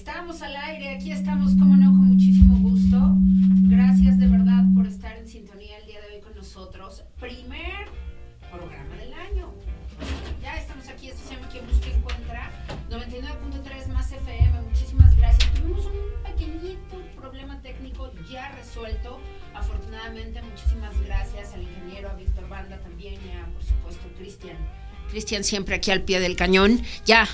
Estamos al aire, aquí estamos, como no, con muchísimo gusto. Gracias de verdad por estar en sintonía el día de hoy con nosotros. Primer programa del año. Ya estamos aquí, esto se llama Quien Busca Encuentra. 99.3 más FM, muchísimas gracias. Tuvimos un pequeñito problema técnico ya resuelto. Afortunadamente, muchísimas gracias al ingeniero, a Víctor Banda también y a, por supuesto, Cristian. Cristian siempre aquí al pie del cañón. Ya,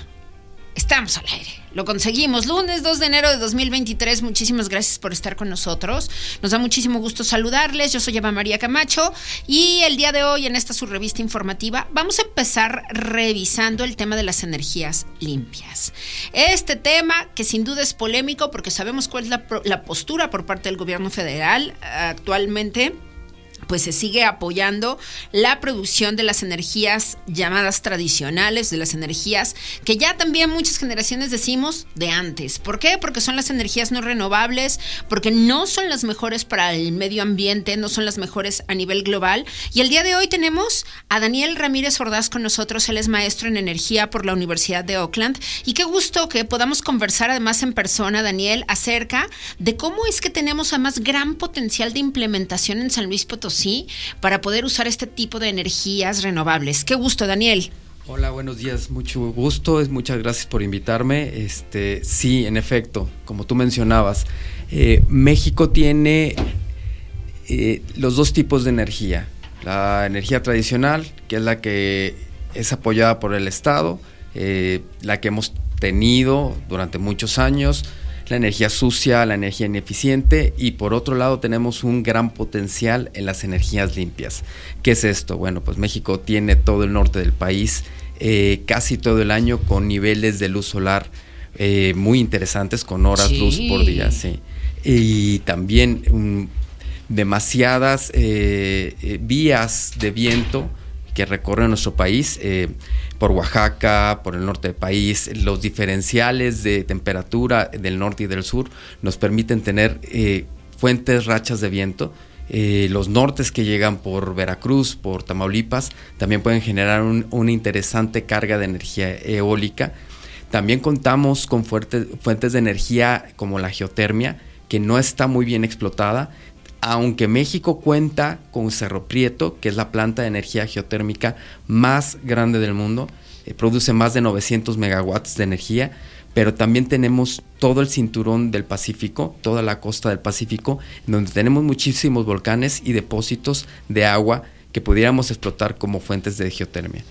Estamos al aire. Lo conseguimos. Lunes 2 de enero de 2023. Muchísimas gracias por estar con nosotros. Nos da muchísimo gusto saludarles. Yo soy Eva María Camacho y el día de hoy en esta su revista informativa vamos a empezar revisando el tema de las energías limpias. Este tema que sin duda es polémico porque sabemos cuál es la, la postura por parte del gobierno federal actualmente pues se sigue apoyando la producción de las energías llamadas tradicionales, de las energías que ya también muchas generaciones decimos de antes. ¿Por qué? Porque son las energías no renovables, porque no son las mejores para el medio ambiente, no son las mejores a nivel global. Y el día de hoy tenemos a Daniel Ramírez Ordaz con nosotros, él es maestro en energía por la Universidad de Oakland. Y qué gusto que podamos conversar además en persona, Daniel, acerca de cómo es que tenemos además gran potencial de implementación en San Luis Potosí sí para poder usar este tipo de energías renovables. Qué gusto, Daniel. Hola, buenos días, mucho gusto, muchas gracias por invitarme. Este, sí, en efecto, como tú mencionabas, eh, México tiene eh, los dos tipos de energía. La energía tradicional, que es la que es apoyada por el Estado, eh, la que hemos tenido durante muchos años, la energía sucia, la energía ineficiente y por otro lado tenemos un gran potencial en las energías limpias. ¿Qué es esto? Bueno, pues México tiene todo el norte del país eh, casi todo el año con niveles de luz solar eh, muy interesantes, con horas luz por día, sí. Y también demasiadas eh, vías de viento que recorren nuestro país por Oaxaca, por el norte del país, los diferenciales de temperatura del norte y del sur nos permiten tener eh, fuentes rachas de viento. Eh, los nortes que llegan por Veracruz, por Tamaulipas, también pueden generar una interesante carga de energía eólica. También contamos con fuentes de energía como la geotermia, que no está muy bien explotada aunque México cuenta con Cerro Prieto, que es la planta de energía geotérmica más grande del mundo, eh, produce más de 900 megawatts de energía, pero también tenemos todo el cinturón del Pacífico, toda la costa del Pacífico, donde tenemos muchísimos volcanes y depósitos de agua que pudiéramos explotar como fuentes de geotermia.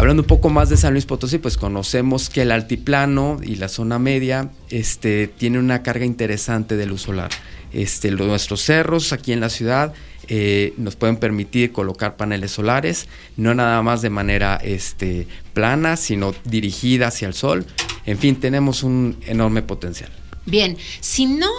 Hablando un poco más de San Luis Potosí, pues conocemos que el altiplano y la zona media este, tiene una carga interesante de luz solar. Este, nuestros cerros aquí en la ciudad eh, nos pueden permitir colocar paneles solares, no nada más de manera este, plana, sino dirigida hacia el sol. En fin, tenemos un enorme potencial. Bien, si no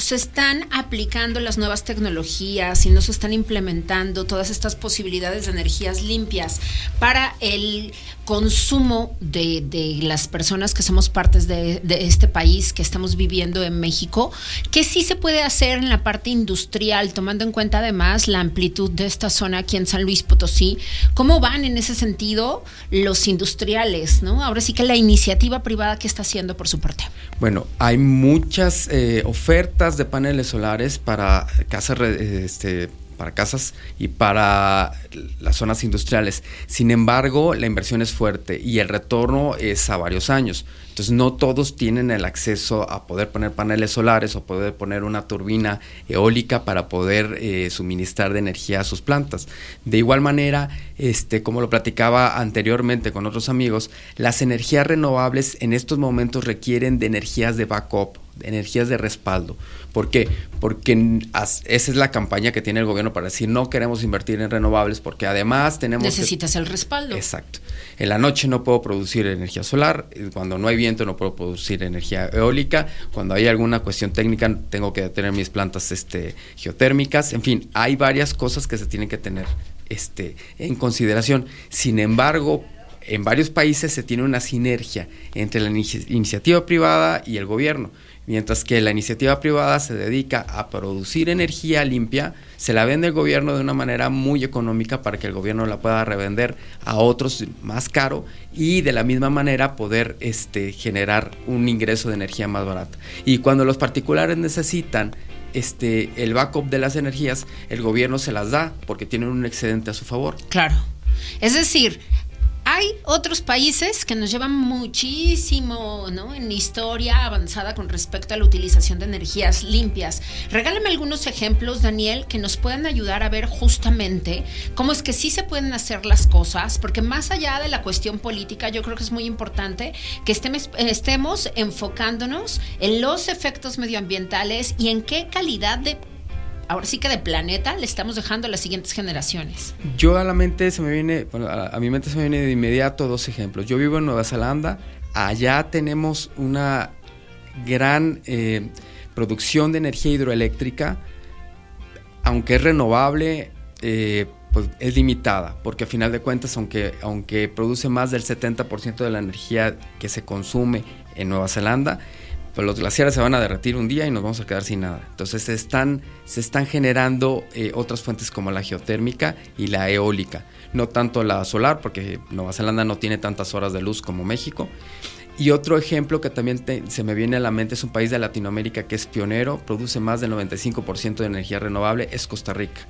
se están aplicando las nuevas tecnologías, si no se están implementando todas estas posibilidades de energías limpias para el consumo de, las personas que somos partes de, este país, que estamos viviendo en México, ¿qué sí se puede hacer en la parte industrial, tomando en cuenta además la amplitud de esta zona aquí en San Luis Potosí? ¿Cómo van en ese sentido los industriales? ¿no? Ahora sí que la iniciativa privada que está haciendo por su parte. Bueno, hay muchas eh, ofertas de paneles solares para casas, este, para casas y para las zonas industriales. Sin embargo, la inversión es fuerte y el retorno es a varios años. Entonces, no todos tienen el acceso a poder poner paneles solares o poder poner una turbina eólica para poder eh, suministrar de energía a sus plantas. De igual manera, este, como lo platicaba anteriormente con otros amigos, las energías renovables en estos momentos requieren de energías de backup, de energías de respaldo. ¿Por qué? Porque esa es la campaña que tiene el gobierno para decir no queremos invertir en renovables porque además tenemos... Necesitas el respaldo. Exacto. En la noche no puedo producir energía solar, cuando no hay viento no puedo producir energía eólica, cuando hay alguna cuestión técnica tengo que tener mis plantas este, geotérmicas, en fin, hay varias cosas que se tienen que tener este, en consideración. Sin embargo, en varios países se tiene una sinergia entre la iniciativa privada y el gobierno mientras que la iniciativa privada se dedica a producir energía limpia, se la vende el gobierno de una manera muy económica para que el gobierno la pueda revender a otros más caro y de la misma manera poder este, generar un ingreso de energía más barata. Y cuando los particulares necesitan este, el backup de las energías, el gobierno se las da porque tienen un excedente a su favor. Claro. Es decir, hay otros países que nos llevan muchísimo en historia avanzada con respecto a la utilización de energías limpias. Regálame algunos ejemplos, Daniel, que nos puedan ayudar a ver justamente cómo es que sí se pueden hacer las cosas, porque más allá de la cuestión política, yo creo que es muy importante que estemos, estemos enfocándonos en los efectos medioambientales y en qué calidad de ahora sí que de planeta le estamos dejando a las siguientes generaciones? Yo a la mente se me viene, a, mi mente se me viene de inmediato dos ejemplos. Yo vivo en Nueva Zelanda, allá tenemos una gran eh, producción de energía hidroeléctrica, aunque es renovable, eh, pues es limitada, porque a final de cuentas, aunque, aunque produce más del 70% de la energía que se consume en Nueva Zelanda, pues los glaciares se van a derretir un día y nos vamos a quedar sin nada. Entonces se están, se están generando eh, otras fuentes como la geotérmica y la eólica. No tanto la solar, porque Nueva Zelanda no tiene tantas horas de luz como México. Y otro ejemplo que también se me viene a la mente es un país de Latinoamérica que es pionero, produce más del 95% de energía renovable, es Costa Rica.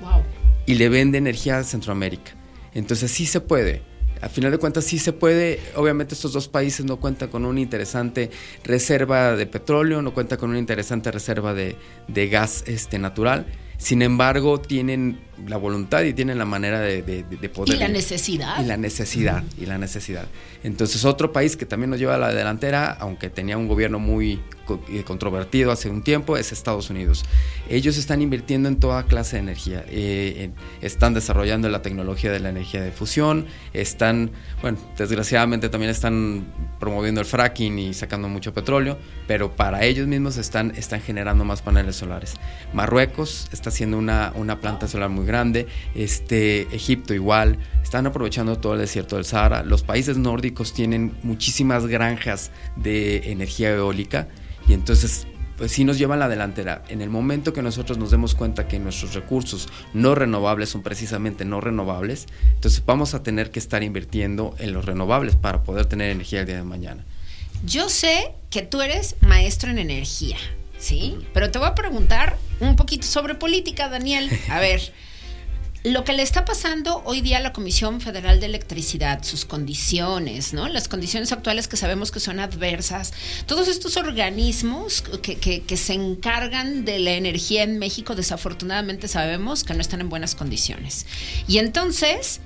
Wow. Y le vende energía a Centroamérica. Entonces sí se puede a final de cuentas sí se puede. Obviamente estos dos países no cuentan con una interesante reserva de petróleo, no cuentan con una interesante reserva de, de gas este, natural. Sin embargo, tienen la voluntad y tienen la manera de, poder. Y la necesidad. Y la necesidad, y la necesidad. Entonces, otro país que también nos lleva a la delantera, aunque tenía un gobierno muy eh, controvertido hace un tiempo, es Estados Unidos. Ellos están invirtiendo en toda clase de energía. Eh, están desarrollando la tecnología de la energía de fusión, están, bueno, desgraciadamente también están promoviendo el fracking y sacando mucho petróleo, pero para ellos mismos están, están generando más paneles solares. Marruecos está haciendo una, una planta solar muy grande, este, Egipto igual, están aprovechando todo el desierto del Sahara. Los países nórdicos tienen muchísimas granjas de energía eólica y entonces pues sí nos llevan la delantera. En el momento que nosotros nos demos cuenta que nuestros recursos no renovables son precisamente no renovables, entonces vamos a tener que estar invirtiendo en los renovables para poder tener energía el día de mañana. Yo sé que tú eres maestro en energía, ¿sí? Pero te voy a preguntar un poquito sobre política, Daniel. A ver, lo que le está pasando hoy día a la Comisión Federal de Electricidad, sus condiciones, ¿no? Las condiciones actuales que sabemos que son adversas, todos estos organismos que, que, se encargan de la energía en México, desafortunadamente sabemos que no están en buenas condiciones. Y entonces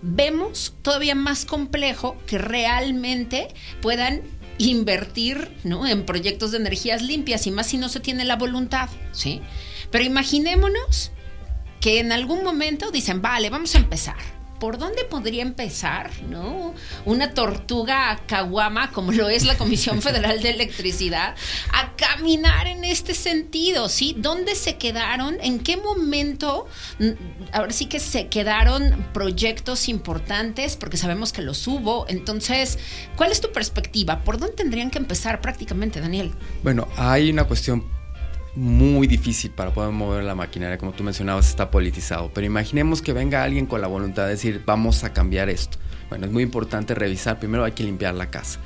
vemos todavía más complejo que realmente puedan invertir ¿no? en proyectos de energías limpias y más si no se tiene la voluntad, ¿sí? Pero imaginémonos que en algún momento dicen, vale, vamos a empezar. ¿Por dónde podría empezar, no? Una tortuga caguama, como lo es la Comisión Federal de Electricidad, a caminar en este sentido, ¿sí? ¿Dónde se quedaron? ¿En qué momento? Ahora sí que se quedaron proyectos importantes, porque sabemos que los hubo. Entonces, ¿cuál es tu perspectiva? ¿Por dónde tendrían que empezar prácticamente, Daniel? Bueno, hay una cuestión muy difícil para poder mover la maquinaria, como tú mencionabas, está politizado. Pero imaginemos que venga alguien con la voluntad de decir, vamos a cambiar esto. Bueno, es muy importante revisar, primero hay que limpiar la casa.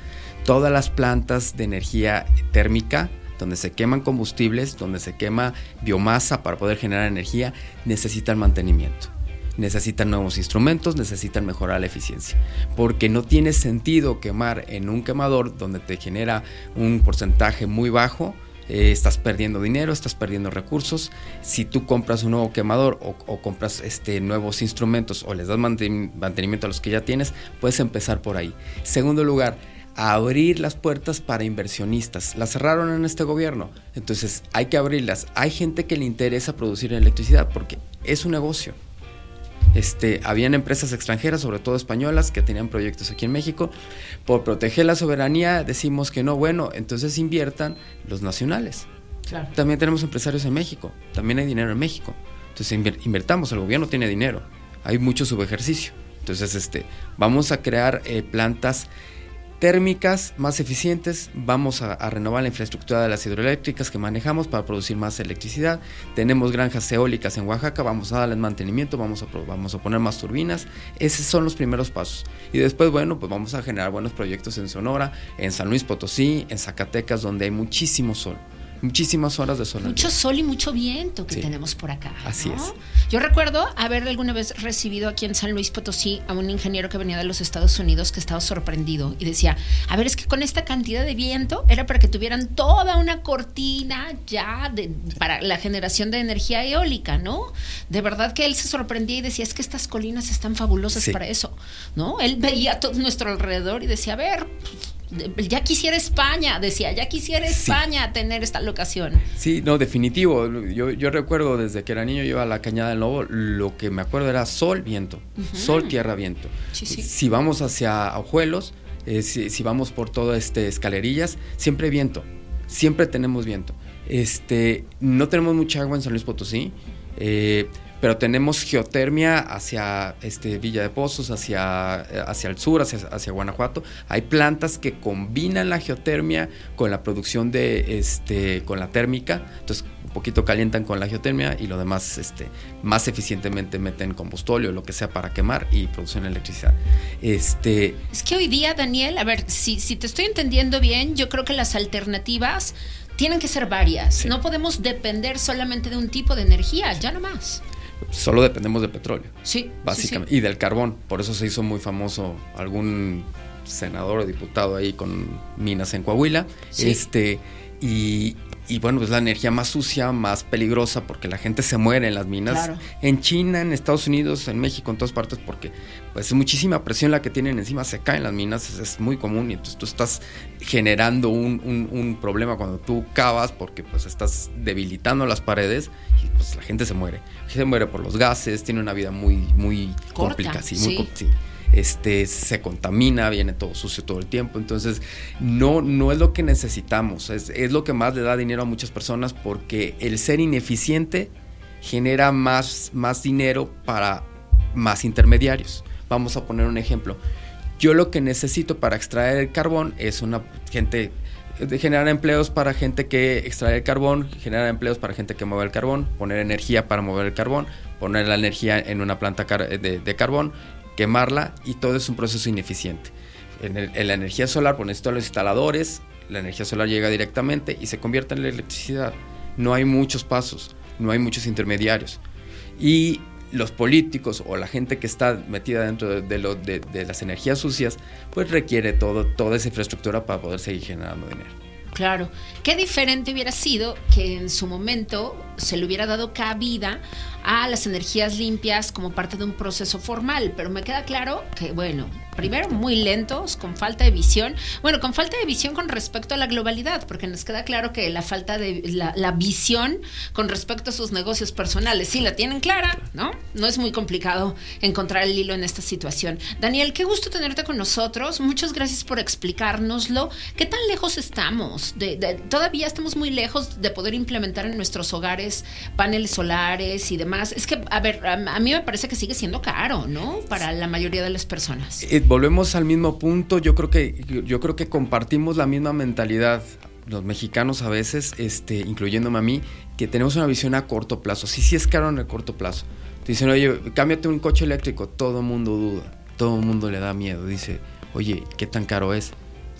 Todas las plantas de energía térmica, donde se queman combustibles, donde se quema biomasa para poder generar energía, necesitan mantenimiento. Necesitan nuevos instrumentos, necesitan mejorar la eficiencia. Porque no tiene sentido quemar en un quemador donde te genera un porcentaje muy bajo eh, estás perdiendo dinero, estás perdiendo recursos. Si tú compras un nuevo quemador o, compras este, nuevos instrumentos o les das mantenimiento a los que ya tienes, puedes empezar por ahí. Segundo lugar, abrir las puertas para inversionistas. Las cerraron en este gobierno, entonces hay que abrirlas. Hay gente que le interesa producir electricidad porque es un negocio. Este, habían empresas extranjeras, sobre todo españolas, que tenían proyectos aquí en México. Por proteger la soberanía decimos que no, bueno, entonces inviertan los nacionales. También tenemos empresarios en México, también hay dinero en México. Entonces invertamos, el gobierno tiene dinero, hay mucho subejercicio. Entonces, este, vamos a crear eh, plantas térmicas más eficientes, vamos a, renovar la infraestructura de las hidroeléctricas que manejamos para producir más electricidad, tenemos granjas eólicas en Oaxaca, vamos a darles mantenimiento, vamos a, vamos a poner más turbinas, esos son los primeros pasos. Y después, bueno, pues vamos a generar buenos proyectos en Sonora, en San Luis Potosí, en Zacatecas, donde hay muchísimo sol muchísimas horas de sol. Mucho sol y mucho viento que tenemos por acá. Así es. Yo recuerdo haber alguna vez recibido aquí en San Luis Potosí a un ingeniero que venía de los Estados Unidos que estaba sorprendido y decía, a ver, es que con esta cantidad de viento era para que tuvieran toda una cortina ya de, para la generación de energía eólica, ¿no? De verdad que él se sorprendía y decía, es que estas colinas están fabulosas para eso, ¿no? Él veía todo nuestro alrededor y decía, a ver, ya quisiera España, decía, ya quisiera España tener esta locación. Sí, no, definitivo. Yo, yo recuerdo desde que era niño, yo iba a la Cañada del Lobo, lo que me acuerdo era sol, viento. Sol, tierra, viento. Si vamos hacia Ojuelos, eh, si, vamos por todo este escalerillas, siempre viento. Siempre tenemos viento. Este, no tenemos mucha agua en San Luis Potosí. Eh, pero tenemos geotermia hacia este, Villa de Pozos, hacia, hacia el sur, hacia, hacia, Guanajuato. Hay plantas que combinan la geotermia con la producción de, este, con la térmica, entonces un poquito calientan con la geotermia y lo demás este, más eficientemente meten combustóleo, lo que sea para quemar y producen electricidad. Este, es que hoy día, Daniel, a ver, si, si te estoy entendiendo bien, yo creo que las alternativas tienen que ser varias. No podemos depender solamente de un tipo de energía, ya no más solo dependemos de petróleo. Sí. Básicamente. Y del carbón. Por eso se hizo muy famoso algún senador o diputado ahí con minas en Coahuila. Este, y, y bueno, es la energía más sucia, más peligrosa, porque la gente se muere en las minas. En China, en Estados Unidos, en México, en todas partes, porque pues es muchísima presión la que tienen encima, se caen las minas, es, muy común y entonces tú estás generando un, problema cuando tú cavas, porque pues estás debilitando las paredes y pues la gente se muere. Se muere por los gases, tiene una vida muy, muy complicada, sí, muy este, se contamina, viene todo sucio todo el tiempo. Entonces, no, no es lo que necesitamos, es, lo que más le da dinero a muchas personas porque el ser ineficiente genera más, más dinero para más intermediarios. Vamos a poner un ejemplo. Yo lo que necesito para extraer el carbón es una gente generar empleos para gente que extrae el carbón, generar empleos para gente que mueve el carbón, poner energía para mover el carbón, poner la energía en una planta de carbón, quemarla y todo es un proceso ineficiente. En, la energía solar pones todos los instaladores, la energía solar llega directamente y se convierte en la electricidad. No hay muchos pasos, no hay muchos intermediarios. Y los políticos o la gente que está metida dentro de, de las energías sucias, pues requiere todo, toda esa infraestructura para poder seguir generando dinero. Claro, qué diferente hubiera sido que en su momento se le hubiera dado cabida a las energías limpias como parte de un proceso formal, pero me queda claro que, bueno, primero muy lentos, con falta de visión, bueno, con falta de visión con respecto a la globalidad, porque nos queda claro que la falta de la, visión con respecto a sus negocios personales, sí la tienen clara, ¿no? No es muy complicado encontrar el hilo en esta situación. Daniel, qué gusto tenerte con nosotros, muchas gracias por explicárnoslo. ¿Qué tan lejos estamos? todavía estamos muy lejos de poder implementar en nuestros hogares paneles solares y demás. Es que, a ver, a, mí me parece que sigue siendo caro, ¿no? Para la mayoría de las personas. Eh, volvemos al mismo punto. Yo creo que, yo creo que compartimos la misma mentalidad los mexicanos a veces, este, incluyéndome a mí, que tenemos una visión a corto plazo. Sí, sí es caro en el corto plazo. Te dicen, oye, cámbiate un coche eléctrico. Todo mundo duda, todo mundo le da miedo. Dice, oye, ¿qué tan caro es?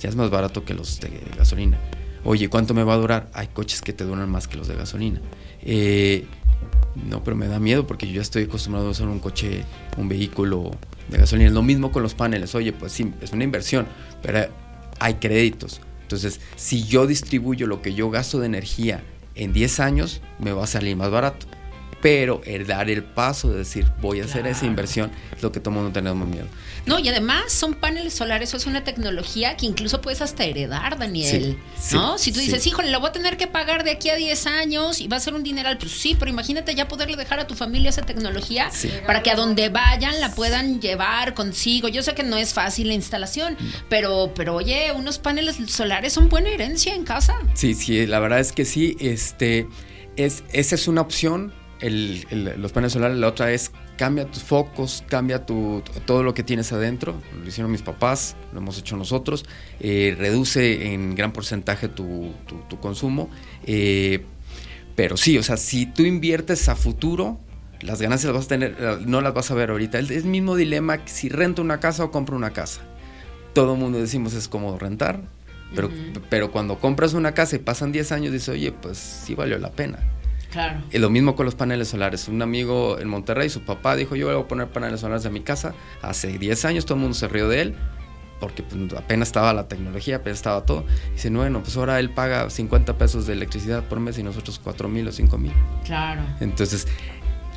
Ya es más barato que los de gasolina. Oye, ¿cuánto me va a durar? Hay coches que te duran más que los de gasolina. Eh, no, pero me da miedo porque yo ya estoy acostumbrado a usar un coche, un vehículo de gasolina. Lo mismo con los paneles. Oye, pues sí, es una inversión, pero hay créditos. Entonces, si yo distribuyo lo que yo gasto de energía en 10 años, me va a salir más barato pero el dar el paso de decir voy a hacer esa inversión es lo que todo mundo tenemos miedo. No, y además son paneles solares, eso es una tecnología que incluso puedes hasta heredar, Daniel. ¿No? Si tú dices, híjole, lo voy a tener que pagar de aquí a 10 años y va a ser un dineral, pues sí, pero imagínate ya poderle dejar a tu familia esa tecnología para que a donde vayan la puedan llevar consigo. Yo sé que no es fácil la instalación, pero, pero oye, unos paneles solares son buena herencia en casa. Sí, sí, la verdad es que sí, este, es, esa es una opción los paneles solares, la otra es cambia tus focos, cambia tu, todo lo que tienes adentro. Lo hicieron mis papás, lo hemos hecho nosotros. Eh, reduce en gran porcentaje tu, consumo. Eh, pero sí, o sea, si tú inviertes a futuro, las ganancias las vas a tener, no las vas a ver ahorita. Es el mismo dilema que si rento una casa o compro una casa. Todo el mundo decimos es cómodo rentar, pero, pero cuando compras una casa y pasan 10 años, dices, oye, pues sí valió la pena. Claro. Y lo mismo con los paneles solares. Un amigo en Monterrey, su papá dijo, yo voy a poner paneles solares en mi casa. Hace 10 años todo el mundo se rió de él porque pues, apenas estaba la tecnología, apenas estaba todo. Dice, bueno, pues ahora él paga 50 pesos de electricidad por mes y nosotros 4 mil o 5 mil. Claro. Entonces,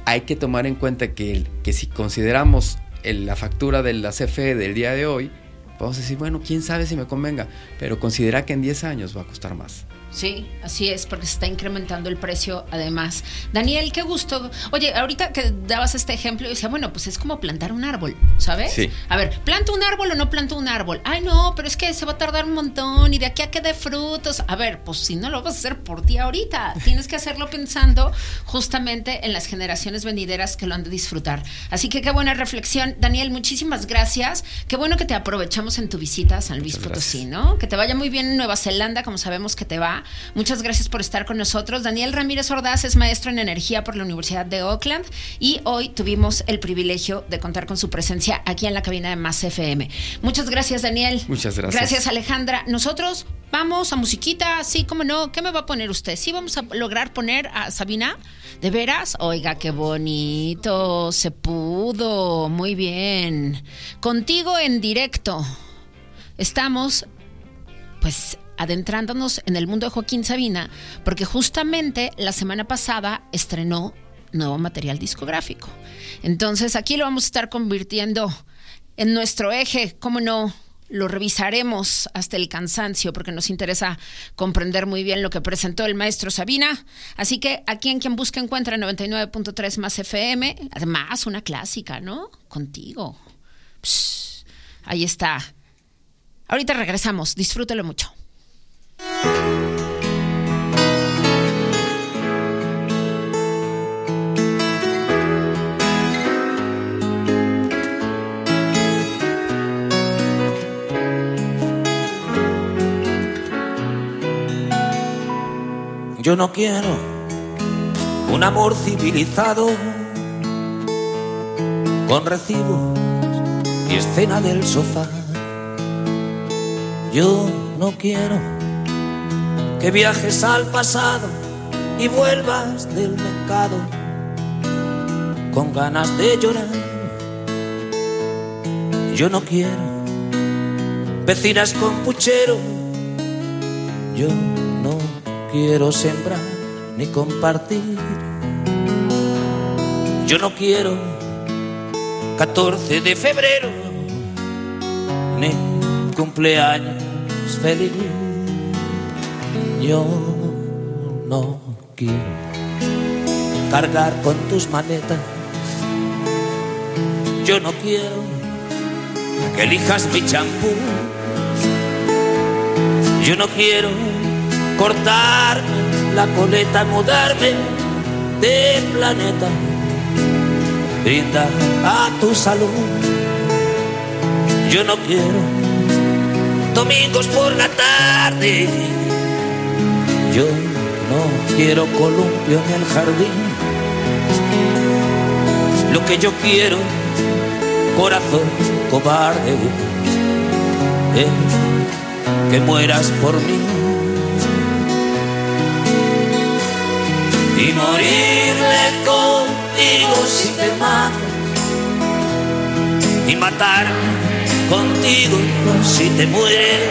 hay que tomar en cuenta que, que si consideramos la factura de la CFE del día de hoy, vamos a decir, bueno, quién sabe si me convenga, pero considera que en 10 años va a costar más. Sí, así es, porque se está incrementando el precio además. Daniel, qué gusto. Oye, ahorita que dabas este ejemplo, yo decía, bueno, pues es como plantar un árbol, ¿sabes? Sí. A ver, ¿planto un árbol o no planto un árbol? Ay, no, pero es que se va a tardar un montón y de aquí a que dé frutos. A ver, pues si no lo vas a hacer por ti ahorita, tienes que hacerlo pensando justamente en las generaciones venideras que lo han de disfrutar. Así que qué buena reflexión. Daniel, muchísimas gracias. Qué bueno que te aprovechamos en tu visita a San Luis Potosí, ¿no? Que te vaya muy bien en Nueva Zelanda, como sabemos que te va. Muchas gracias por estar con nosotros. Daniel Ramírez Ordaz es maestro en energía por la Universidad de Oakland y hoy tuvimos el privilegio de contar con su presencia aquí en la cabina de Más FM. Muchas gracias, Daniel. Muchas gracias. Gracias, Alejandra. Nosotros vamos a musiquita, sí, cómo no. ¿Qué me va a poner usted? Sí, vamos a lograr poner a Sabina. ¿De veras? Oiga, qué bonito. Se pudo. Muy bien. Contigo en directo. Estamos, pues, adentrándonos en el mundo de Joaquín Sabina, porque justamente la semana pasada estrenó nuevo material discográfico. Entonces aquí lo vamos a estar convirtiendo en nuestro eje, ¿cómo no? Lo revisaremos hasta el cansancio porque nos interesa comprender muy bien lo que presentó el maestro Sabina. Así que aquí en quien busca encuentra 99.3 más FM. Además, una clásica, ¿no? Contigo. ahí está. Ahorita regresamos. Disfrútelo mucho. Yo no quiero un amor civilizado con recibos y escena del sofá. Yo no quiero que viajes al pasado y vuelvas del mercado con ganas de llorar. Yo no quiero vecinas con puchero, yo no quiero sembrar ni compartir. Yo no quiero 14 de febrero ni cumpleaños feliz yo no quiero cargar con tus maletas. Yo no quiero que elijas mi champú. Yo no quiero cortarme la coleta, mudarme de planeta. Brinda a tu salud. Yo no quiero domingos por la tarde yo no quiero columpio en el jardín. Lo que yo quiero, corazón cobarde, es que mueras por mí. Y morirme contigo si te matas. Y matarme contigo si te mueres.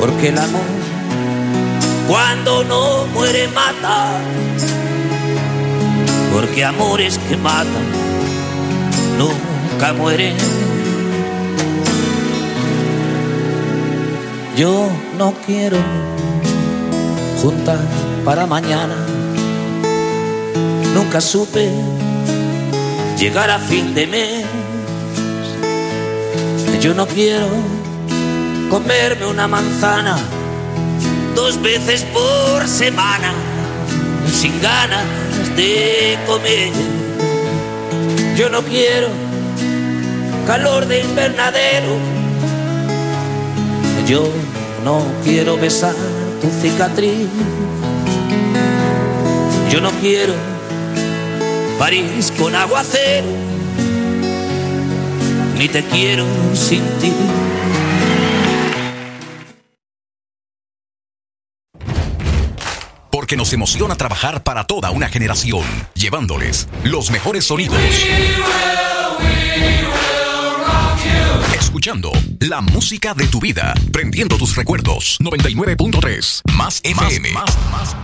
Porque el amor cuando no muere mata, porque amores que matan nunca mueren. Yo no quiero juntar para mañana, nunca supe llegar a fin de mes. Yo no quiero comerme una manzana dos veces por semana, sin ganas de comer. Yo no quiero calor de invernadero. Yo no quiero besar tu cicatriz. Yo no quiero París con aguacero. Ni te quiero sin ti. Porque nos emociona trabajar para toda una generación, llevándoles los mejores sonidos. Escuchando la música de tu vida, prendiendo tus recuerdos. 99.3 más FM. Más, más, más.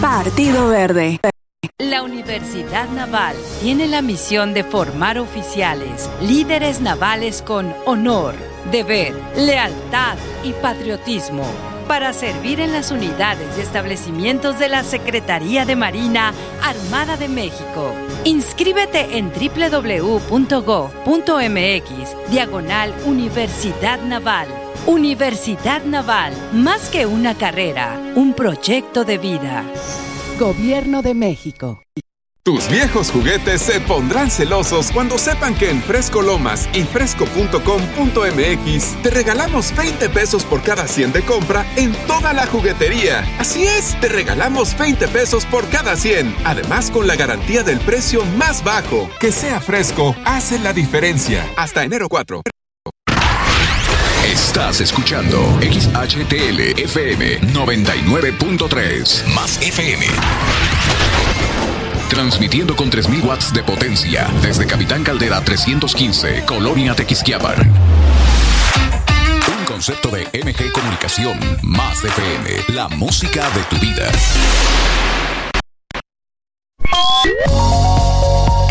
Partido Verde. La Universidad Naval tiene la misión de formar oficiales, líderes navales con honor, deber, lealtad y patriotismo para servir en las unidades y establecimientos de la Secretaría de Marina Armada de México. Inscríbete en www.gov.mx, diagonal Universidad Naval. Universidad Naval, más que una carrera, un proyecto de vida. Gobierno de México. Tus viejos juguetes se pondrán celosos cuando sepan que en Fresco Lomas y fresco.com.mx te regalamos 20 pesos por cada 100 de compra en toda la juguetería. Así es, te regalamos 20 pesos por cada 100. Además, con la garantía del precio más bajo. Que sea fresco, hace la diferencia. Hasta enero 4. Estás escuchando XHTL FM 99.3 más FM. Transmitiendo con 3000 watts de potencia desde Capitán Caldera 315, Colonia Tequisquiapan. Un concepto de MG Comunicación más FM, la música de tu vida.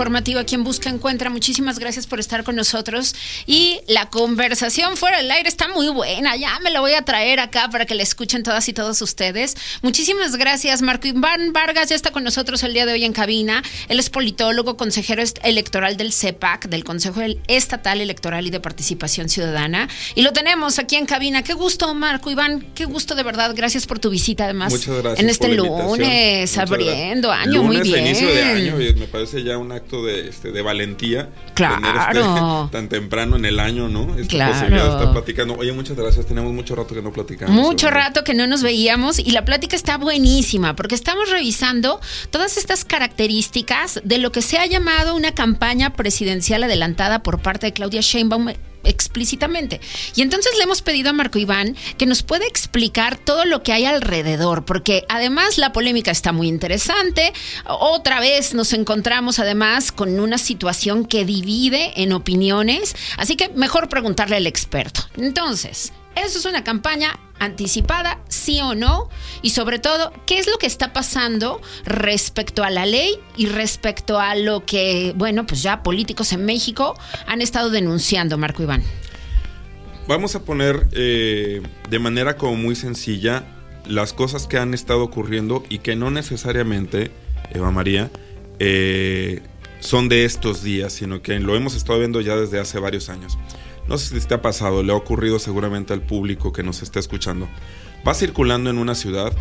Informativa Quien Busca Encuentra. Muchísimas gracias por estar con nosotros. Y la conversación fuera del aire está muy buena. Ya me la voy a traer acá para que la escuchen todas y todos ustedes. Muchísimas gracias. Marco Iván Vargas ya está con nosotros el día de hoy en cabina. Él es politólogo, consejero electoral del CEPAC, del Consejo Estatal Electoral y de Participación Ciudadana. Y lo tenemos aquí en cabina. Qué gusto, Marco Iván. Qué gusto de verdad. Gracias por tu visita, además. Muchas gracias en este lunes, abriendo año. muy bien. inicio de año, me parece ya un acto de, este, de valentía. Claro. tan temprano en el año, ¿no? Esta claro. posibilidad de estar platicando. Oye, muchas gracias. Tenemos mucho rato que no platicamos. Mucho rato que no nos veíamos y la plática está buenísima porque estamos revisando todas estas características de lo que se ha llamado una campaña presidencial adelantada por parte de Claudia Sheinbaum explícitamente. Y entonces le hemos pedido a Marco Iván que nos pueda explicar todo lo que hay alrededor, porque además la polémica está muy interesante. Otra vez nos encontramos además con una situación que divide en opiniones, así que mejor preguntarle al experto. Entonces, ¿eso es una campaña anticipada, sí o no, y sobre todo, qué es lo que está pasando respecto a la ley y respecto a lo que, bueno, pues ya políticos en México han estado denunciando, Marco Iván. Vamos a poner eh, de manera como muy sencilla las cosas que han estado ocurriendo y que no necesariamente, Eva María, eh, son de estos días, sino que lo hemos estado viendo ya desde hace varios años. No sé si te ha pasado, le ha ocurrido seguramente al público que nos está escuchando. Vas circulando en una ciudad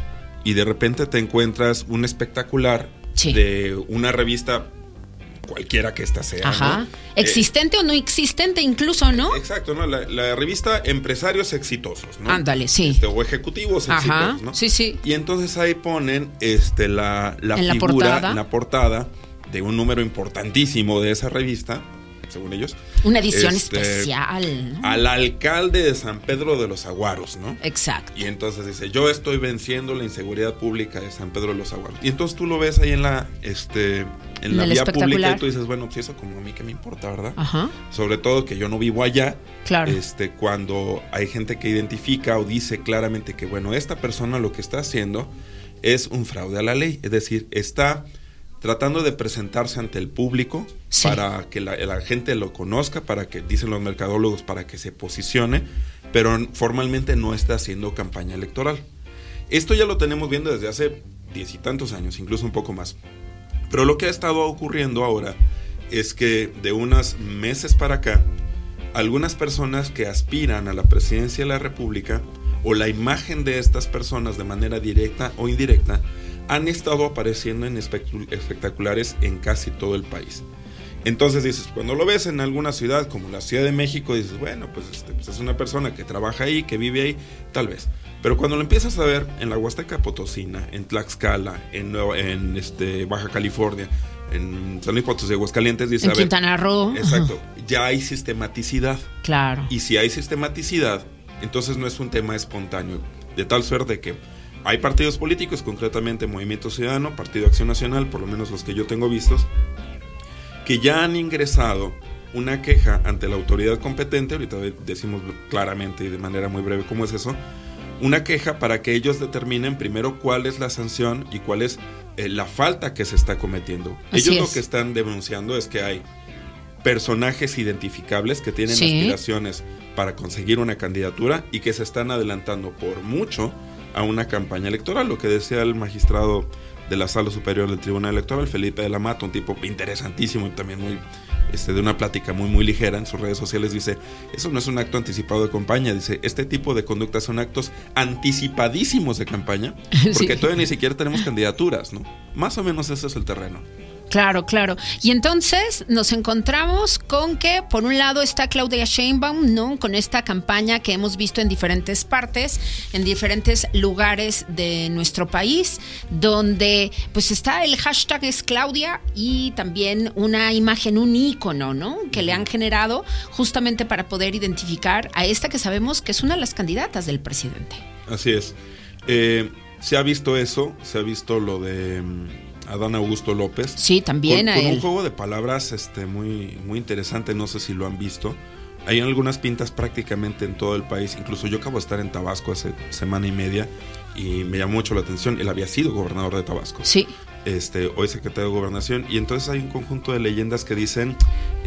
y de repente te encuentras un espectacular de una revista cualquiera que ésta sea. Ajá. Existente o no existente incluso, ¿no? Exacto, ¿no? La, revista Empresarios Exitosos, ¿no? Ándale, sí. Este, o Ejecutivos Exitosos, ¿no? Sí, sí. Y entonces ahí ponen este, la, la figura, la portada de un número importantísimo de esa revista según ellos. Una edición Este, especial. ¿no? Al alcalde de San Pedro de los Aguaros, ¿no? Exacto. Y entonces dice, yo estoy venciendo la inseguridad pública de San Pedro de los Aguaros. Y entonces tú lo ves ahí en la, este, en la vía pública y tú dices, bueno, pues eso como a mí que me importa, ¿verdad? Ajá. Sobre todo que yo no vivo allá. Claro. Este, cuando hay gente que identifica o dice claramente que, bueno, esta persona lo que está haciendo es un fraude a la ley. Es decir, está tratando de presentarse ante el público Sí. para que la, la gente lo conozca, para que, dicen los mercadólogos, para que se posicione, pero formalmente no está haciendo campaña electoral. Esto ya lo tenemos viendo desde hace diez y tantos años, incluso un poco más. Pero lo que ha estado ocurriendo ahora es que de unos meses para acá, algunas personas que aspiran a la presidencia de la República o la imagen de estas personas de manera directa o indirecta han estado apareciendo en espectaculares en casi todo el país. Entonces dices, cuando lo ves en alguna ciudad como la Ciudad de México, dices, bueno, pues, este, pues es una persona que trabaja ahí, que vive ahí, tal vez. Pero cuando lo empiezas a ver en la Huasteca Potosina, en Tlaxcala, en, Nueva- en este, Baja California, en San Luis Potosí, Aguascalientes, dices, En a ver, Quintana Roo. Exacto, ya hay sistematicidad. Claro. Y si hay sistematicidad, entonces no es un tema espontáneo. De tal suerte que hay partidos políticos, concretamente Movimiento Ciudadano, Partido Acción Nacional, por lo menos los que yo tengo vistos, que ya han ingresado una queja ante la autoridad competente, ahorita de- decimos claramente y de manera muy breve cómo es eso, una queja para que ellos determinen primero cuál es la sanción y cuál es eh, la falta que se está cometiendo. Así ellos lo es. que están denunciando es que hay personajes identificables que tienen Sí. aspiraciones para conseguir una candidatura y que se están adelantando por mucho a una campaña electoral, lo que decía el magistrado de la Sala Superior del Tribunal Electoral, Felipe de la Mata, un tipo interesantísimo y también muy este, de una plática muy muy ligera en sus redes sociales, dice, eso no es un acto anticipado de campaña, dice, este tipo de conductas son actos anticipadísimos de campaña, porque Sí. todavía ni siquiera tenemos candidaturas, ¿no? Más o menos ese es el terreno. Claro, claro. Y entonces nos encontramos con que, por un lado, está Claudia Sheinbaum, ¿no? Con esta campaña que hemos visto en diferentes partes, en diferentes lugares de nuestro país, donde pues está el hashtag es Claudia y también una imagen, un ícono, ¿no? Que le han generado justamente para poder identificar a esta que sabemos que es una de las candidatas del presidente. Así es. Eh, se ha visto eso, se ha visto lo de mm, Adán Augusto López. Sí, también con, a con él. un juego de palabras este, muy, muy interesante, no sé si lo han visto. Hay algunas pintas prácticamente en todo el país, incluso yo acabo de estar en Tabasco hace semana y media y me llamó mucho la atención, él había sido gobernador de Tabasco. Sí. Este, hoy secretario de Gobernación y entonces hay un conjunto de leyendas que dicen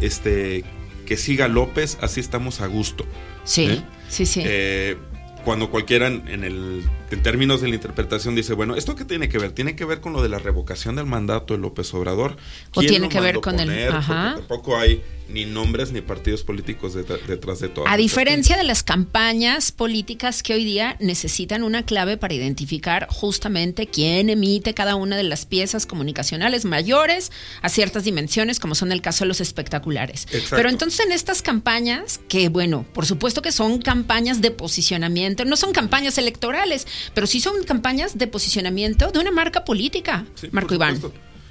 este que siga López, así estamos a gusto. Sí, ¿Eh? sí, sí. Eh, cuando cualquiera en, en el, en términos de la interpretación dice, bueno, ¿esto qué tiene que ver? Tiene que ver con lo de la revocación del mandato de López Obrador. O ¿Quién tiene que ver con el- poner? Ajá. Tampoco hay ni nombres ni partidos políticos det- detrás de todo. A diferencia de las campañas políticas que hoy día necesitan una clave para identificar justamente quién emite cada una de las piezas comunicacionales mayores a ciertas dimensiones, como son el caso de los espectaculares. Exacto. Pero entonces en estas campañas, que bueno, por supuesto que son campañas de posicionamiento, no son campañas electorales, pero sí son campañas de posicionamiento de una marca política, Marco Iván.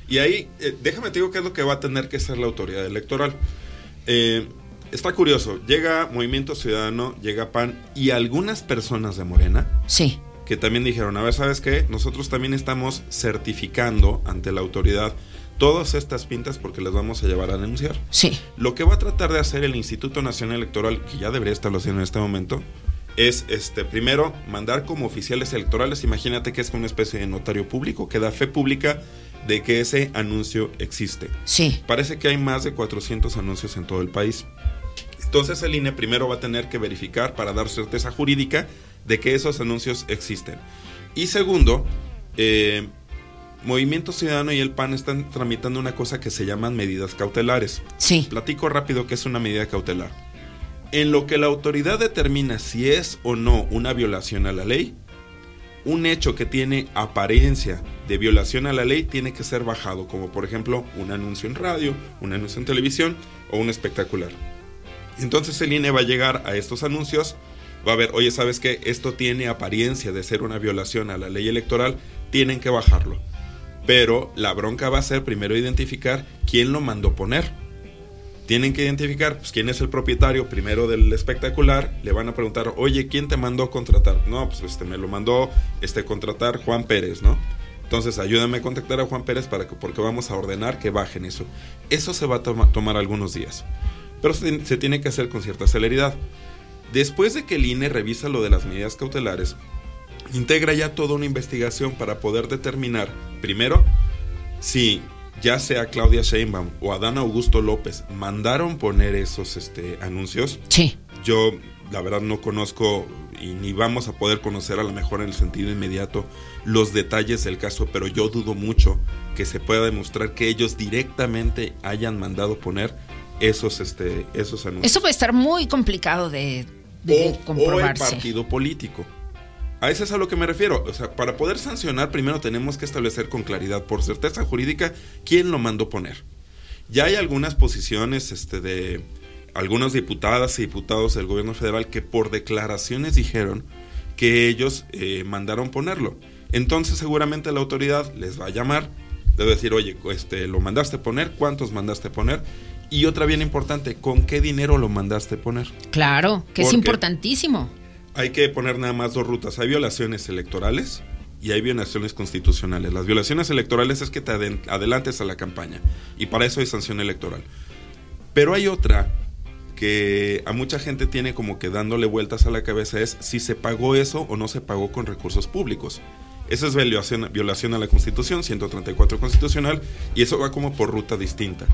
Y ahí, eh, déjame te digo qué es lo que va a tener que ser la autoridad electoral. Eh, está curioso, llega Movimiento Ciudadano, llega PAN y algunas personas de Morena. Sí. Que también dijeron, a ver, ¿sabes qué? Nosotros también estamos certificando ante la autoridad todas estas pintas porque las vamos a llevar a denunciar. Sí. Lo que va a tratar de hacer el Instituto Nacional Electoral, que ya debería estarlo haciendo en este momento, es este primero mandar como oficiales electorales, imagínate que es como una especie de notario público que da fe pública de que ese anuncio existe. Sí. Parece que hay más de 400 anuncios en todo el país. Entonces el INE primero va a tener que verificar para dar certeza jurídica de que esos anuncios existen. Y segundo, eh, Movimiento Ciudadano y el PAN están tramitando una cosa que se llaman medidas cautelares. Sí. Platico rápido que es una medida cautelar. En lo que la autoridad determina si es o no una violación a la ley, un hecho que tiene apariencia de violación a la ley tiene que ser bajado, como por ejemplo un anuncio en radio, un anuncio en televisión o un espectacular. Entonces el INE va a llegar a estos anuncios, va a ver, oye, ¿sabes qué? Esto tiene apariencia de ser una violación a la ley electoral, tienen que bajarlo. Pero la bronca va a ser primero identificar quién lo mandó poner. Tienen que identificar pues, quién es el propietario primero del espectacular, le van a preguntar, oye, ¿quién te mandó contratar? No, pues este, me lo mandó este, contratar Juan Pérez, ¿no? Entonces ayúdame a contactar a Juan Pérez para que, porque vamos a ordenar que bajen eso. Eso se va a tomar algunos días, pero se, se tiene que hacer con cierta celeridad. Después de que el INE revisa lo de las medidas cautelares, integra ya toda una investigación para poder determinar, primero, si ya sea Claudia Sheinbaum o Adán Augusto López mandaron poner esos este, anuncios. Sí. Yo, la verdad, no conozco y ni vamos a poder conocer a lo mejor en el sentido inmediato los detalles del caso, pero yo dudo mucho que se pueda demostrar que ellos directamente hayan mandado poner esos, este, esos anuncios. Eso va a estar muy complicado de, de comprobarse. O el partido político. A eso es a lo que me refiero. O sea, para poder sancionar, primero tenemos que establecer con claridad, por certeza jurídica, quién lo mandó poner. Ya hay algunas posiciones este, de algunas diputadas y diputados del gobierno federal que por declaraciones dijeron que ellos eh, mandaron ponerlo. Entonces seguramente la autoridad les va a llamar, debe decir, oye, este, lo mandaste poner, ¿cuántos mandaste poner? Y otra bien importante, ¿con qué dinero lo mandaste poner? Claro, que es importantísimo hay que poner nada más dos rutas. Hay violaciones electorales y hay violaciones constitucionales. Las violaciones electorales es que te adelantes a la campaña y para eso hay sanción electoral. Pero hay otra que a mucha gente tiene como que dándole vueltas a la cabeza es si se pagó eso o no se pagó con recursos públicos. Esa es violación, violación a la Constitución, 134 constitucional, y eso va como por ruta distinta.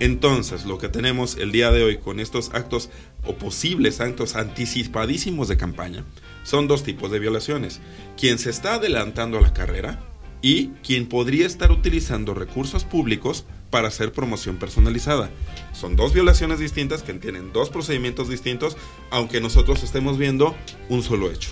Entonces, lo que tenemos el día de hoy con estos actos o posibles actos anticipadísimos de campaña son dos tipos de violaciones. Quien se está adelantando a la carrera y quien podría estar utilizando recursos públicos para hacer promoción personalizada. Son dos violaciones distintas que tienen dos procedimientos distintos, aunque nosotros estemos viendo un solo hecho.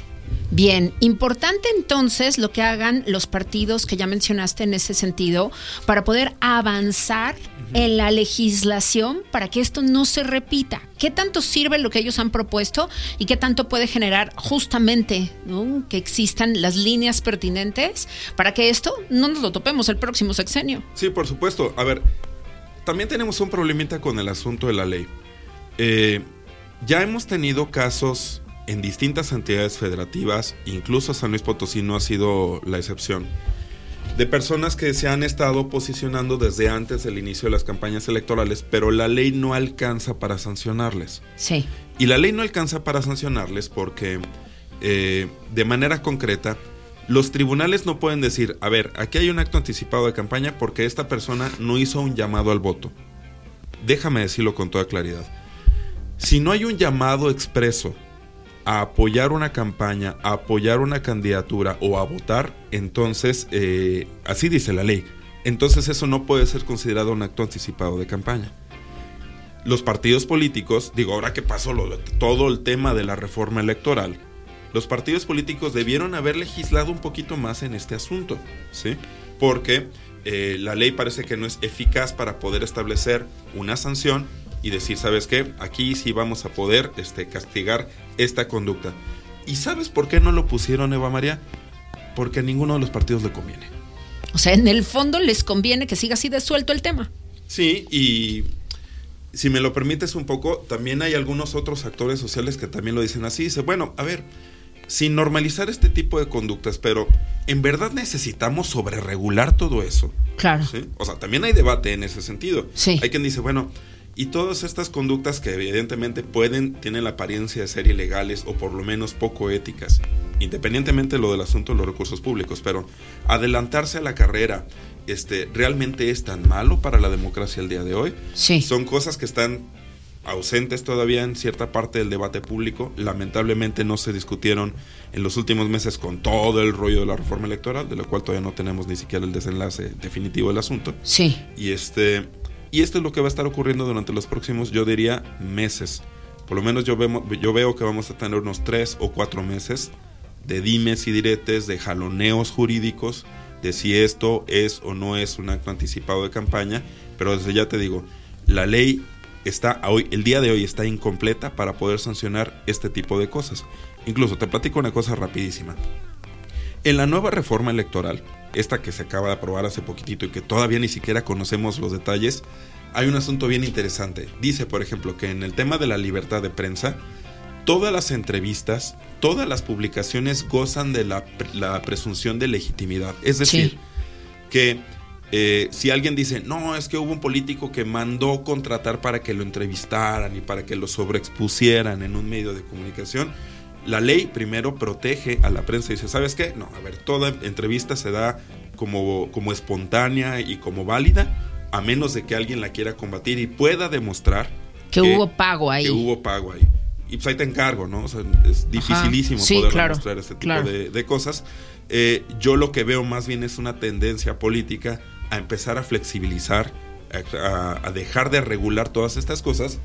Bien, importante entonces lo que hagan los partidos que ya mencionaste en ese sentido para poder avanzar en la legislación para que esto no se repita. ¿Qué tanto sirve lo que ellos han propuesto y qué tanto puede generar justamente que existan las líneas pertinentes para que esto no nos lo topemos el próximo sexenio? Sí, por supuesto. A ver, también tenemos un problemita con el asunto de la ley. Eh, ya hemos tenido casos en distintas entidades federativas, incluso San Luis Potosí no ha sido la excepción, de personas que se han estado posicionando desde antes del inicio de las campañas electorales, pero la ley no alcanza para sancionarles. Sí. Y la ley no alcanza para sancionarles porque, eh, de manera concreta, los tribunales no pueden decir, a ver, aquí hay un acto anticipado de campaña porque esta persona no hizo un llamado al voto. Déjame decirlo con toda claridad. Si no hay un llamado expreso a apoyar una campaña, a apoyar una candidatura o a votar, entonces, eh, así dice la ley, entonces eso no puede ser considerado un acto anticipado de campaña. Los partidos políticos, digo, ahora que pasó todo el tema de la reforma electoral, los partidos políticos debieron haber legislado un poquito más en este asunto, ¿sí? Porque eh, la ley parece que no es eficaz para poder establecer una sanción y decir, ¿sabes qué? Aquí sí vamos a poder este, castigar esta conducta. ¿Y sabes por qué no lo pusieron, Eva María? Porque a ninguno de los partidos le conviene. O sea, en el fondo les conviene que siga así de suelto el tema. Sí, y si me lo permites un poco, también hay algunos otros actores sociales que también lo dicen así. Dice, bueno, a ver, sin normalizar este tipo de conductas, pero ¿en verdad necesitamos sobreregular todo eso? Claro. O sea, también hay debate en ese sentido. Sí. Hay quien dice, bueno, y todas estas conductas que evidentemente pueden, tienen la apariencia de ser ilegales o por lo menos poco éticas, independientemente de lo del asunto de los recursos públicos, pero adelantarse a la carrera, este, ¿realmente es tan malo para la democracia el día de hoy? Sí. Son cosas que están ausentes todavía en cierta parte del debate público. Lamentablemente no se discutieron en los últimos meses con todo el rollo de la reforma electoral, de lo cual todavía no tenemos ni siquiera el desenlace definitivo del asunto. Sí. Y este y esto es lo que va a estar ocurriendo durante los próximos, yo diría, meses. Por lo menos yo, veo, yo veo que vamos a tener unos tres o cuatro meses de dimes y diretes, de jaloneos jurídicos, de si esto es o no es un acto anticipado de campaña. Pero desde ya te digo, la ley está hoy, el día de hoy está incompleta para poder sancionar este tipo de cosas. Incluso te platico una cosa rapidísima. En la nueva reforma electoral, esta que se acaba de aprobar hace poquitito y que todavía ni siquiera conocemos los detalles, hay un asunto bien interesante. Dice, por ejemplo, que en el tema de la libertad de prensa, todas las entrevistas, todas las publicaciones gozan de la, la presunción de legitimidad. Es decir, Sí. que eh, si alguien dice, no, es que hubo un político que mandó contratar para que lo entrevistaran y para que lo sobreexpusieran en un medio de comunicación, la ley primero protege a la prensa y dice, ¿sabes qué? No, a ver, toda entrevista se da como, como espontánea y como válida, a menos de que alguien la quiera combatir y pueda demostrar Que hubo pago ahí. que hubo pago ahí. Y pues ahí te encargo, ¿no? O sea, es dificilísimo Sí, poder claro, demostrar este tipo claro. de, de cosas. Eh, yo lo que veo más bien es una tendencia política a empezar a flexibilizar, a- a dejar de regular todas estas cosas.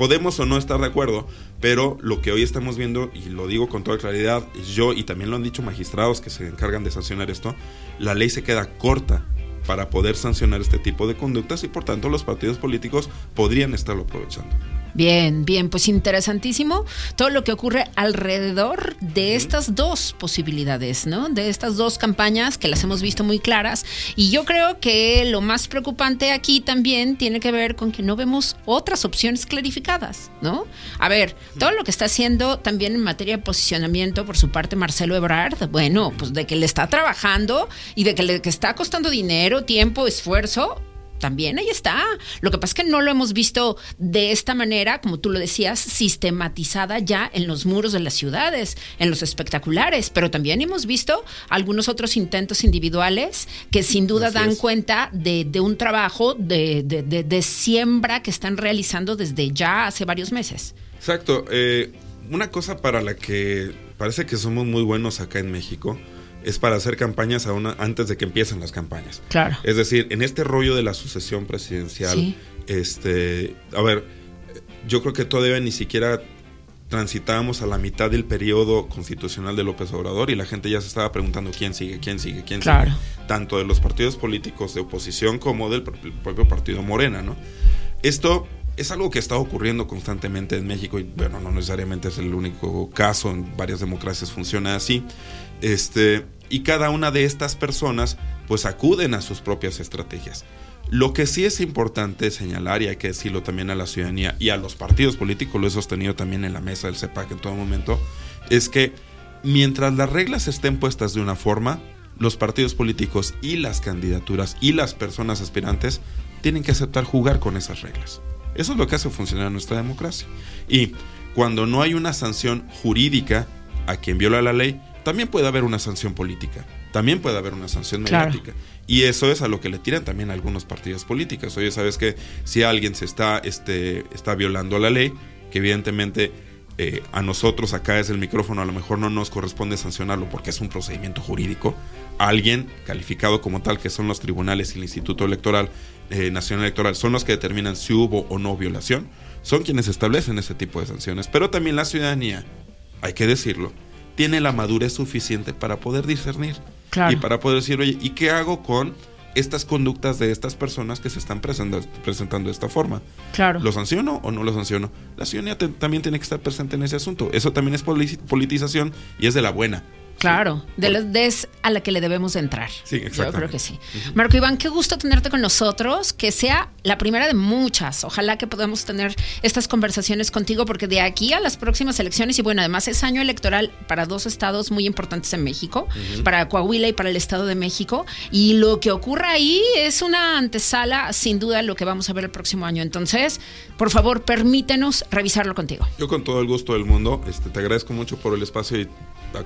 Podemos o no estar de acuerdo, pero lo que hoy estamos viendo, y lo digo con toda claridad, yo y también lo han dicho magistrados que se encargan de sancionar esto, la ley se queda corta para poder sancionar este tipo de conductas y por tanto los partidos políticos podrían estarlo aprovechando. Bien, bien, pues interesantísimo todo lo que ocurre alrededor de estas dos posibilidades, ¿no? De estas dos campañas que las hemos visto muy claras. Y yo creo que lo más preocupante aquí también tiene que ver con que no vemos otras opciones clarificadas, ¿no? A ver, todo lo que está haciendo también en materia de posicionamiento por su parte Marcelo Ebrard, bueno, pues de que le está trabajando y de que le que está costando dinero, tiempo, esfuerzo, también ahí está. Lo que pasa es que no lo hemos visto de esta manera, como tú lo decías, sistematizada ya en los muros de las ciudades, en los espectaculares, pero también hemos visto algunos otros intentos individuales que sin duda Así dan es. cuenta de, de un trabajo de, de- de- de siembra que están realizando desde ya hace varios meses. Exacto. eh, una cosa para la que parece que somos muy buenos acá en México es para hacer campañas a una- antes de que empiecen las campañas. Claro. Es decir, en este rollo de la sucesión presidencial, Sí. este, a ver, yo creo que todavía ni siquiera transitábamos a la mitad del periodo constitucional de López Obrador y la gente ya se estaba preguntando quién sigue, quién sigue, quién Claro. sigue, tanto de los partidos políticos de oposición como del pro- propio partido Morena, ¿no? Esto es algo que está ocurriendo constantemente en México y bueno, no necesariamente es el único caso, en varias democracias funciona así. Este, y cada una de estas personas pues acuden a sus propias estrategias. Lo que sí es importante señalar, y hay que decirlo también a la ciudadanía y a los partidos políticos, lo he sostenido también en la mesa del CEPAC en todo momento, es que mientras las reglas estén puestas de una forma, los partidos políticos y las candidaturas y las personas aspirantes tienen que aceptar jugar con esas reglas. Eso es lo que hace funcionar nuestra democracia. Y cuando no hay una sanción jurídica a quien viola la ley, también puede haber una sanción política, también puede haber una sanción Claro. mediática. Y eso es a lo que le tiran también algunos partidos políticos. Oye, sabes que si alguien se está, este, está violando la ley, que evidentemente eh, a nosotros acá es el micrófono, a lo mejor no nos corresponde sancionarlo porque es un procedimiento jurídico. Alguien calificado como tal, que son los tribunales y el Instituto Electoral, eh, Nacional Electoral, son los que determinan si hubo o no violación, son quienes establecen ese tipo de sanciones. Pero también la ciudadanía, hay que decirlo, tiene la madurez suficiente para poder discernir Claro. y para poder decir, oye, ¿y qué hago con estas conductas de estas personas que se están presentando, presentando de esta forma? Claro. ¿Lo sanciono o no lo sanciono? La ciudadanía te- también tiene que estar presente en ese asunto. Eso también es poli- politización y es de la buena. Claro, de la des a la que le debemos entrar. Sí, Yo exactamente. creo que sí. Marco Iván, qué gusto tenerte con nosotros, que sea la primera de muchas. Ojalá que podamos tener estas conversaciones contigo, porque de aquí a las próximas elecciones, y bueno, además es año electoral para dos estados muy importantes en México, para Coahuila y para el Estado de México, y lo que ocurra ahí es una antesala, sin duda, lo que vamos a ver el próximo año. Entonces, por favor, permítenos revisarlo contigo. Yo con todo el gusto del mundo, este, te agradezco mucho por el espacio y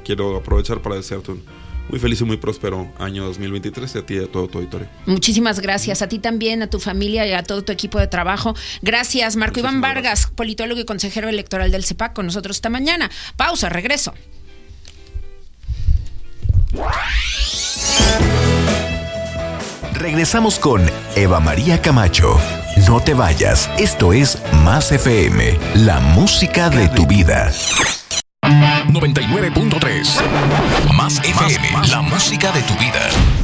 quiero aprovechar para desearte un muy feliz y muy próspero año 2023 y a ti y a todo tu auditorio. Muchísimas gracias a ti también, a tu familia y a todo tu equipo de trabajo. Gracias, Marco Iván Vargas, politólogo y consejero electoral del CEPAC, con nosotros esta mañana. Pausa, regreso. Regresamos con Eva María Camacho. No te vayas, esto es Más FM, la música de tu vida. 99.3 Más FM, la música de tu vida.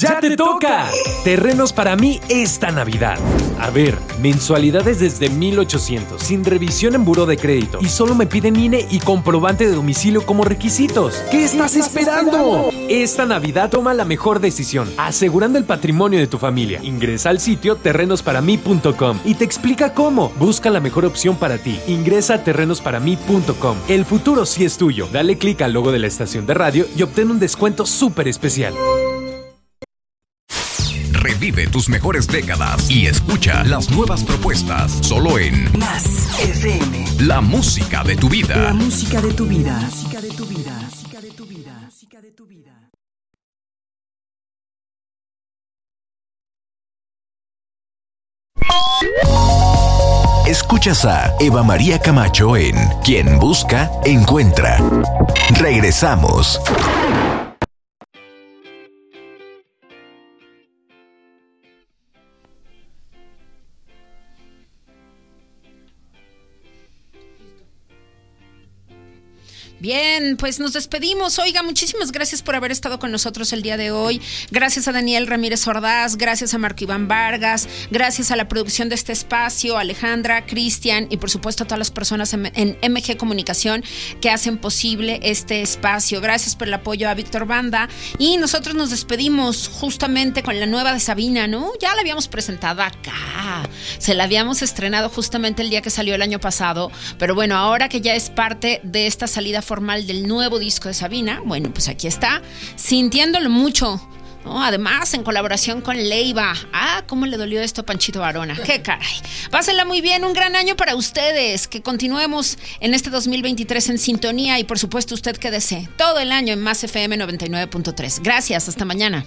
¡Ya te toca! Terrenos para mí esta Navidad. A ver, mensualidades desde 1800, sin revisión en buro de crédito. Y solo me piden INE y comprobante de domicilio como requisitos. ¿Qué estás esperando? Esta Navidad toma la mejor decisión, asegurando el patrimonio de tu familia. Ingresa al sitio terrenosparamí.com y te explica cómo. Busca la mejor opción para ti. Ingresa a terrenosparamí.com. El futuro sí es tuyo. Dale clic al logo de la estación de radio y obtén un descuento súper especial. Revive tus mejores décadas y escucha las nuevas propuestas solo en Más FM. La música de tu vida. La música de tu vida. La música de tu vida. La música de tu vida. La música de tu vida. Escuchas a Eva María Camacho en Quien Busca, Encuentra. Regresamos. Bien, pues nos despedimos. Oiga, muchísimas gracias por haber estado con nosotros el día de hoy. Gracias a Daniel Ramírez Ordaz, gracias a Marco Iván Vargas, gracias a la producción de este espacio, Alejandra, Cristian y por supuesto a todas las personas en, en MG Comunicación que hacen posible este espacio. Gracias por el apoyo a Víctor Banda. Y nosotros nos despedimos justamente con la nueva de Sabina, ¿no? Ya la habíamos presentado acá. Se la habíamos estrenado justamente el día que salió el año pasado. Pero bueno, ahora que ya es parte de esta salida formal del nuevo disco de Sabina. Bueno, pues aquí está, sintiéndolo mucho. Además, en colaboración con Leiva. Ah, cómo le dolió esto a Panchito Varona. Qué caray. Pásenla muy bien, un gran año para ustedes. Que continuemos en este 2023 en sintonía y por supuesto usted que desee todo el año en Más FM 99.3. Gracias, hasta mañana.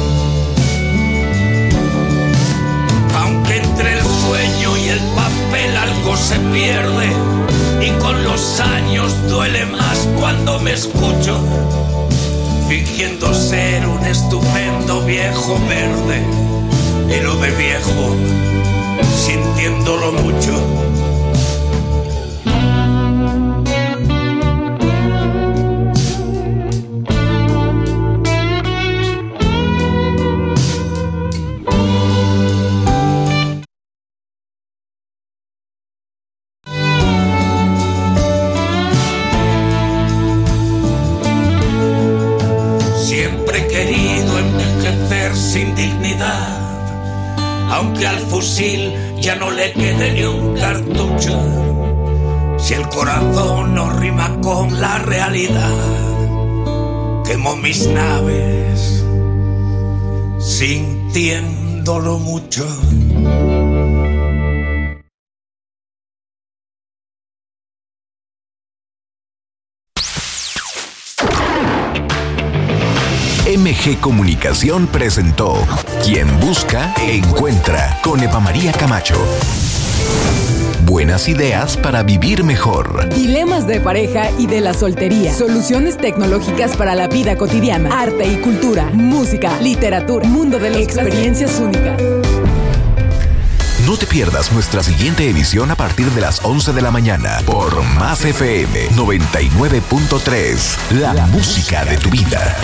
El papel algo se pierde, y con los años duele más cuando me escucho, fingiendo ser un estupendo viejo verde, y lo de viejo, sintiéndolo mucho. Presentó Quien busca, encuentra con Eva María Camacho. Buenas ideas para vivir mejor. Dilemas de pareja y de la soltería. Soluciones tecnológicas para la vida cotidiana. Arte y cultura. Música, literatura. Mundo de las experiencias únicas. No te pierdas nuestra siguiente edición a partir de las 11 de la mañana por Más FM 99.3. La, música de tu vida.